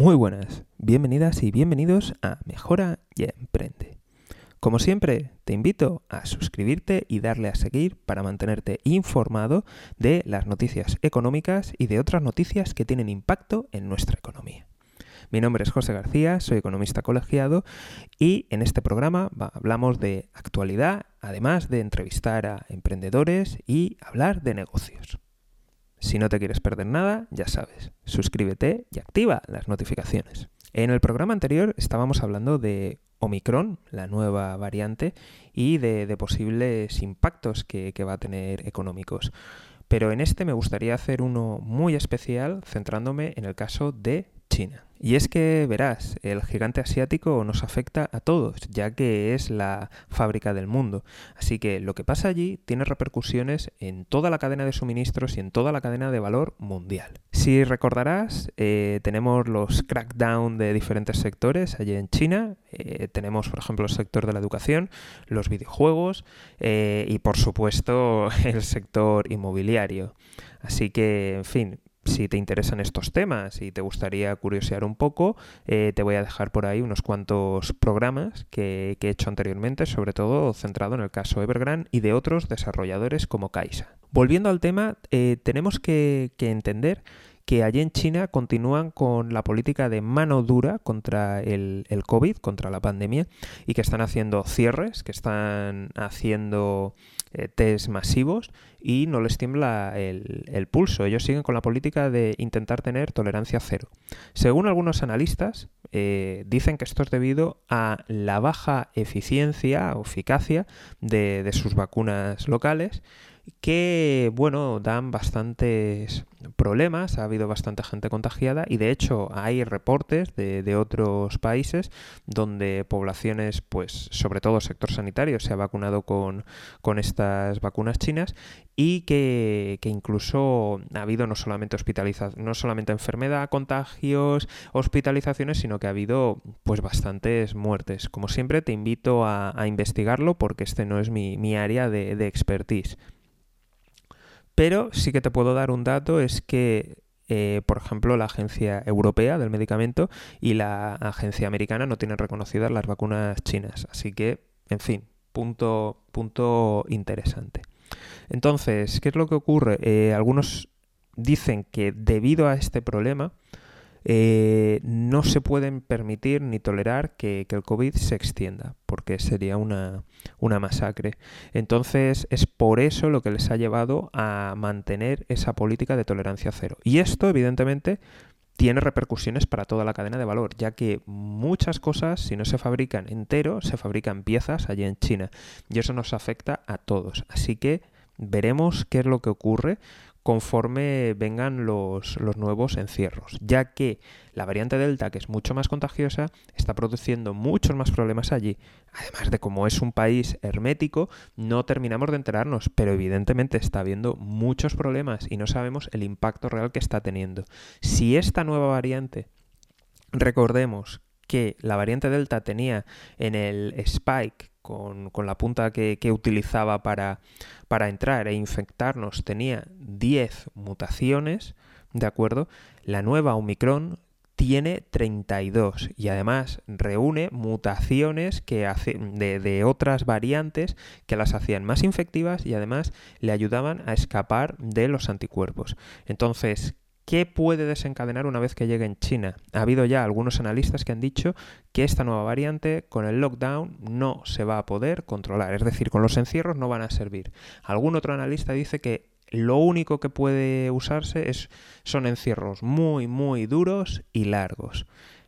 Muy buenas, bienvenidas y bienvenidos a Mejora y Emprende. Como siempre, te invito a suscribirte y darle a seguir para mantenerte informado de las noticias económicas y de otras noticias que tienen impacto en nuestra economía. Mi nombre es José García, soy economista colegiado y en este programa hablamos de actualidad, además de entrevistar a emprendedores y hablar de negocios. Si no te quieres perder nada, ya sabes, suscríbete y activa las notificaciones. En el programa anterior estábamos hablando de Omicron, la nueva variante, y de, posibles impactos que, que va a tener económicos. Pero en este me gustaría hacer uno muy especial centrándome en el caso de China. Y es que, verás, el gigante asiático nos afecta a todos, ya que es la fábrica del mundo. Así que lo que pasa allí tiene repercusiones en toda la cadena de suministros y en toda la cadena de valor mundial. Si recordarás, eh, tenemos los crackdown de diferentes sectores allí en China. Eh, tenemos, por ejemplo, el sector de la educación, los videojuegos eh, y, por supuesto, el sector inmobiliario. Así que, en fin, si te interesan estos temas y te gustaría curiosear un poco, eh, te voy a dejar por ahí unos cuantos programas que, he hecho anteriormente, sobre todo centrado en el caso Evergrande y de otros desarrolladores como Kaisa. Volviendo al tema, eh, tenemos que, entender que allí en China continúan con la política de mano dura contra el, el, COVID, contra la pandemia, y que están haciendo cierres, que están haciendo eh, test masivos y no les tiembla el, pulso. Ellos siguen con la política de intentar tener tolerancia cero. Según algunos analistas, eh, dicen que esto es debido a la baja eficiencia o eficacia de, de sus vacunas locales que, bueno, dan bastantes problemas, ha habido bastante gente contagiada y de hecho hay reportes de, otros países donde poblaciones, pues sobre todo sector sanitario, se ha vacunado con, estas vacunas chinas y que, incluso ha habido no solamente no solamente enfermedad, contagios, hospitalizaciones, sino que ha habido pues bastantes muertes. Como siempre te invito a, investigarlo porque este no es mi, área de, de expertise. Pero sí que te puedo dar un dato, es que eh, por ejemplo, la Agencia Europea del Medicamento y la Agencia Americana no tienen reconocidas las vacunas chinas. Así que, en fin, punto, punto interesante. Entonces, ¿qué es lo que ocurre? Eh, algunos dicen que debido a este problema, eh, no se pueden permitir ni tolerar que, el COVID se extienda, porque sería una, una, masacre. Entonces es por eso lo que les ha llevado a mantener esa política de tolerancia cero. Y esto, evidentemente, tiene repercusiones para toda la cadena de valor, ya que muchas cosas, si no se fabrican entero, se fabrican piezas allí en China. Y eso nos afecta a todos. Así que veremos qué es lo que ocurre conforme vengan los, nuevos encierros, ya que la variante Delta, que es mucho más contagiosa, está produciendo muchos más problemas allí. Además de como es un país hermético, no terminamos de enterarnos, pero evidentemente está habiendo muchos problemas y no sabemos el impacto real que está teniendo. Si esta nueva variante, recordemos que la variante Delta tenía en el spike con, la punta que, utilizaba para, entrar e infectarnos tenía 10 mutaciones, ¿de acuerdo? La nueva Omicron tiene 32 y además reúne mutaciones que de, de, otras variantes que las hacían más infectivas y además le ayudaban a escapar de los anticuerpos. Entonces, ¿Qué puede desencadenar una vez que llegue en China? Ha habido ya algunos analistas que han dicho que esta nueva variante con el lockdown no se va a poder controlar, es decir, con los encierros no van a servir. Algún otro analista dice que lo único que puede usarse es, son encierros muy, muy duros y largos.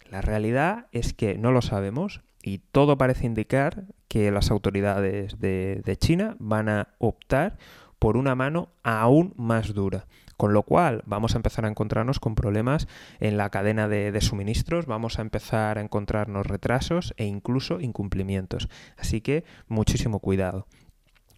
La realidad es que no lo sabemos y todo parece indicar que las autoridades de, de China van a optar por una mano aún más dura. Con lo cual vamos a empezar a encontrarnos con problemas en la cadena de, suministros, vamos a empezar a encontrarnos retrasos e incluso incumplimientos. Así que muchísimo cuidado.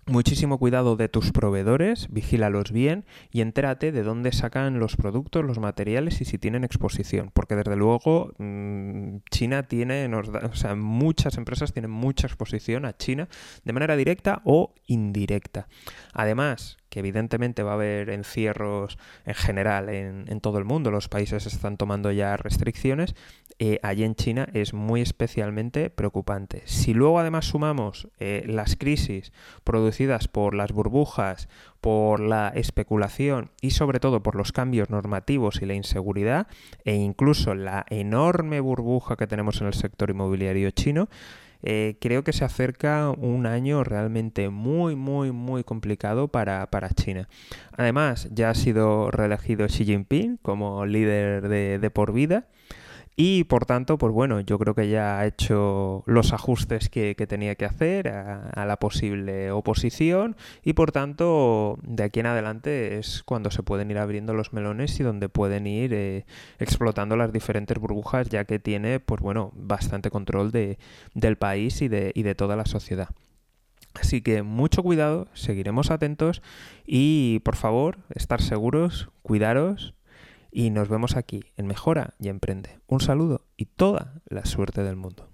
Muchísimo cuidado de tus proveedores, vigílalos bien y entérate de dónde sacan los productos, los materiales y si tienen exposición. Porque desde luego mm, China tiene, o sea, muchas empresas tienen mucha exposición a China de manera directa o indirecta. Además, que evidentemente va a haber encierros en general en, todo el mundo, los países están tomando ya restricciones, eh, allí en China es muy especialmente preocupante. Si luego además sumamos eh, las crisis producidas por las burbujas, por la especulación y sobre todo por los cambios normativos y la inseguridad e incluso la enorme burbuja que tenemos en el sector inmobiliario chino, eh, creo que se acerca un año realmente muy, muy, muy complicado para, China. Además, ya ha sido reelegido Xi Jinping como líder de por vida. Y por tanto, pues bueno, yo creo que ya ha hecho los ajustes que, tenía que hacer a, la posible oposición y por tanto, de aquí en adelante es cuando se pueden ir abriendo los melones y donde pueden ir eh, explotando las diferentes burbujas, ya que tiene, pues bueno, bastante control de, del país y de, y de toda la sociedad. Así que mucho cuidado, seguiremos atentos y por favor, estar seguros, cuidaros y nos vemos aquí en Mejora y Emprende. Un saludo y toda la suerte del mundo.